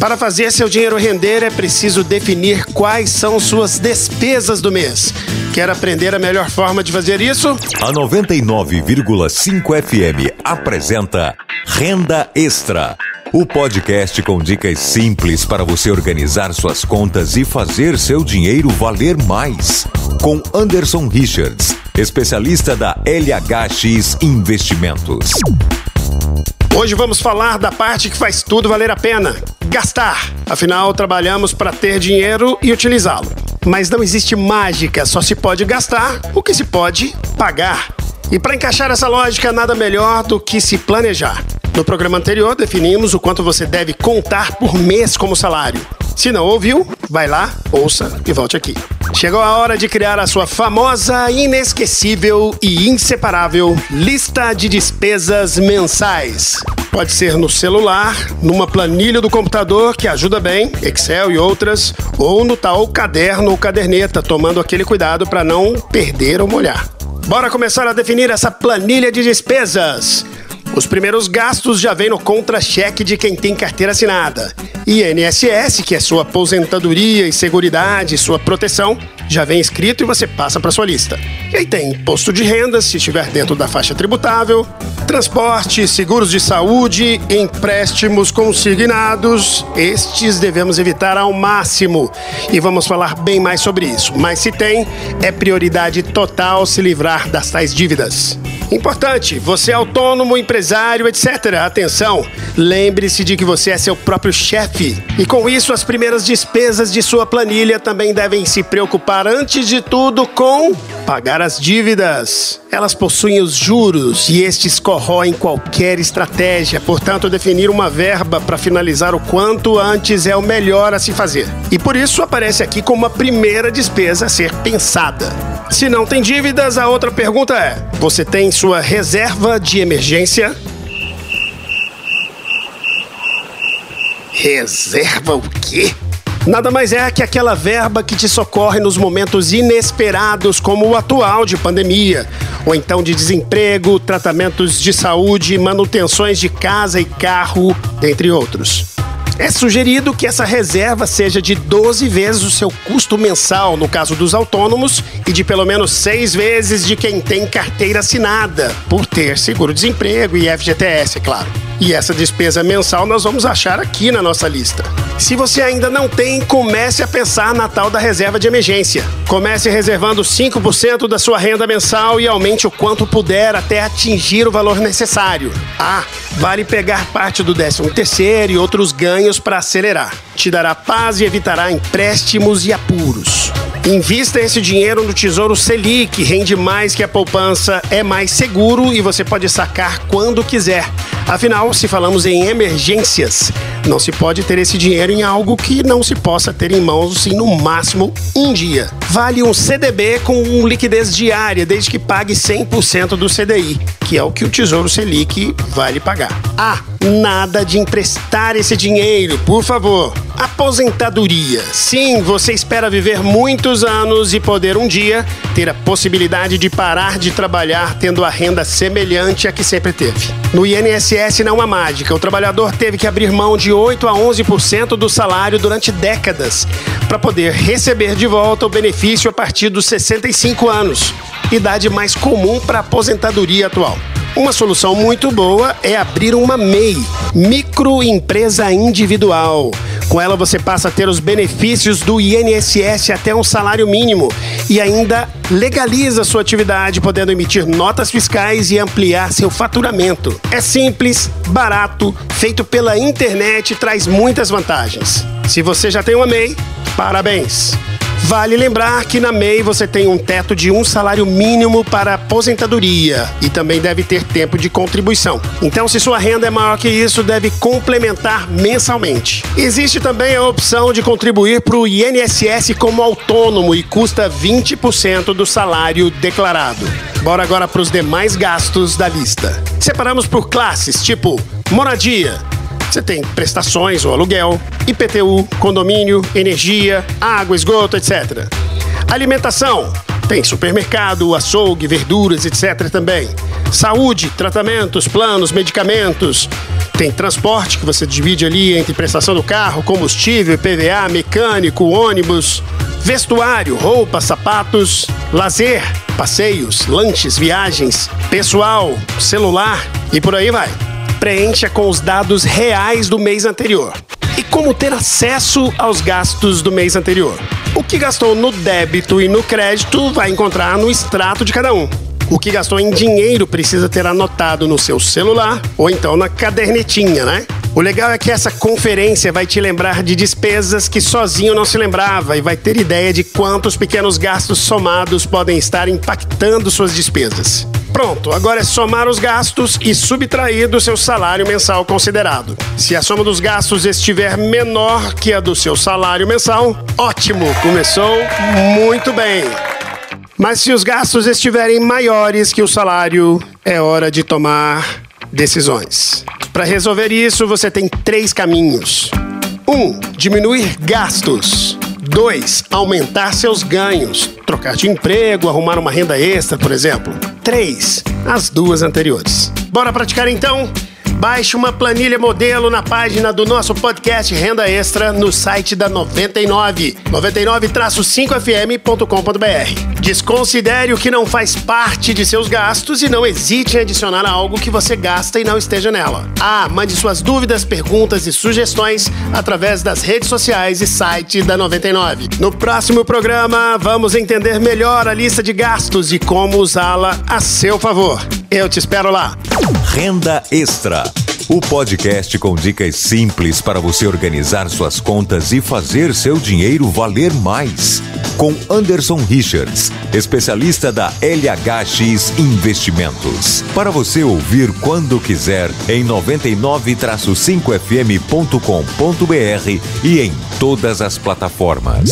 Para fazer seu dinheiro render, é preciso definir quais são suas despesas do mês. Quer aprender a melhor forma de fazer isso? A 99,5 FM apresenta Renda Extra. O podcast com dicas simples para você organizar suas contas e fazer seu dinheiro valer mais. Com Anderson Richards, especialista da LHX Investimentos. Hoje vamos falar da parte que faz tudo valer a pena: gastar. Afinal, trabalhamos para ter dinheiro e utilizá-lo. Mas não existe mágica, só se pode gastar o que se pode pagar. E para encaixar essa lógica, nada melhor do que se planejar. No programa anterior, definimos o quanto você deve contar por mês como salário. Se não ouviu, vai lá, ouça e volte aqui. Chegou a hora de criar a sua famosa, inesquecível e inseparável lista de despesas mensais. Pode ser no celular, numa planilha do computador que ajuda bem, Excel e outras, ou no tal caderno ou caderneta, tomando aquele cuidado para não perder ou molhar. Bora começar a definir essa planilha de despesas. Os primeiros gastos já vêm no contra-cheque de quem tem carteira assinada. INSS, que é sua aposentadoria e seguridade, sua proteção, já vem escrito e você passa para sua lista. E aí tem imposto de renda, se estiver dentro da faixa tributável, transporte, seguros de saúde, empréstimos consignados. Estes devemos evitar ao máximo e vamos falar bem mais sobre isso. Mas se tem, é prioridade total se livrar das tais dívidas. Importante, você é autônomo, empresário, etc. Atenção, lembre-se de que você é seu próprio chefe. E com isso, as primeiras despesas de sua planilha também devem se preocupar, antes de tudo, com pagar as dívidas. Elas possuem os juros e estes corroem qualquer estratégia, portanto, definir uma verba para finalizar o quanto antes é o melhor a se fazer. E por isso aparece aqui como a primeira despesa a ser pensada. Se não tem dívidas, a outra pergunta é: você tem sua reserva de emergência? Reserva o quê? Nada mais é que aquela verba que te socorre nos momentos inesperados, como o atual de pandemia, ou então de desemprego, tratamentos de saúde, manutenções de casa e carro, entre outros. É sugerido que essa reserva seja de 12 vezes o seu custo mensal, no caso dos autônomos, e de pelo menos 6 vezes de quem tem carteira assinada, por ter seguro-desemprego e FGTS, é claro. E essa despesa mensal nós vamos achar aqui na nossa lista. Se você ainda não tem, comece a pensar na tal da reserva de emergência. Comece reservando 5% da sua renda mensal e aumente o quanto puder até atingir o valor necessário. Ah, vale pegar parte do 13 terceiro e outros ganhos para acelerar. Te dará paz e evitará empréstimos e apuros. Invista esse dinheiro no Tesouro Selic, rende mais que a poupança, é mais seguro e você pode sacar quando quiser. Afinal, se falamos em emergências, não se pode ter esse dinheiro em algo que não se possa ter em mãos em no máximo um dia. Vale um CDB com liquidez diária, desde que pague 100% do CDI, que é o que o Tesouro Selic vale pagar. Ah, nada de emprestar esse dinheiro, por favor. Aposentadoria. Sim, você espera viver muitos anos e poder um dia ter a possibilidade de parar de trabalhar tendo a renda semelhante à que sempre teve. No INSS não há mágica. O trabalhador teve que abrir mão de 8 a 11% do salário durante décadas para poder receber de volta o benefício a partir dos 65 anos, idade mais comum para a aposentadoria atual. Uma solução muito boa é abrir uma MEI, microempresa individual. Com ela você passa a ter os benefícios do INSS até um salário mínimo e ainda legaliza sua atividade, podendo emitir notas fiscais e ampliar seu faturamento. É simples, barato, feito pela internet e traz muitas vantagens. Se você já tem uma MEI, parabéns! Vale lembrar que na MEI você tem um teto de um salário mínimo para aposentadoria e também deve ter tempo de contribuição. Então, se sua renda é maior que isso, deve complementar mensalmente. Existe também a opção de contribuir para o INSS como autônomo e custa 20% do salário declarado. Bora agora para os demais gastos da lista. Separamos por classes, tipo moradia, você tem prestações ou aluguel, IPTU, condomínio, energia, água, esgoto, etc. Alimentação. Tem supermercado, açougue, verduras, etc. também. Saúde, tratamentos, planos, medicamentos. Tem transporte que você divide ali entre prestação do carro, combustível, PVA, mecânico, ônibus, vestuário, roupas, sapatos, lazer, passeios, lanches, viagens, pessoal, celular e por aí vai. Preencha com os dados reais do mês anterior. E como ter acesso aos gastos do mês anterior? O que gastou no débito e no crédito vai encontrar no extrato de cada um. O que gastou em dinheiro precisa ter anotado no seu celular ou então na cadernetinha, né? O legal é que essa conferência vai te lembrar de despesas que sozinho não se lembrava e vai ter ideia de quantos pequenos gastos somados podem estar impactando suas despesas. Pronto, agora é somar os gastos e subtrair do seu salário mensal considerado. Se a soma dos gastos estiver menor que a do seu salário mensal, ótimo, começou muito bem. Mas se os gastos estiverem maiores que o salário, é hora de tomar decisões. Para resolver isso, você tem três caminhos: 1. Um, diminuir gastos. 2. Aumentar seus ganhos. Trocar de emprego, arrumar uma renda extra, por exemplo. 3. As duas anteriores. Bora praticar então? Baixe uma planilha modelo na página do nosso podcast Renda Extra no site da 99, 99-5fm.com.br. Desconsidere o que não faz parte de seus gastos e não hesite em adicionar algo que você gasta e não esteja nela. Ah, mande suas dúvidas, perguntas e sugestões através das redes sociais e site da 99. No próximo programa, vamos entender melhor a lista de gastos e como usá-la a seu favor. Eu te espero lá. Renda Extra. O podcast com dicas simples para você organizar suas contas e fazer seu dinheiro valer mais. Com Anderson Richards, especialista da LHX Investimentos. Para você ouvir quando quiser em 99-5fm.com.br e em todas as plataformas.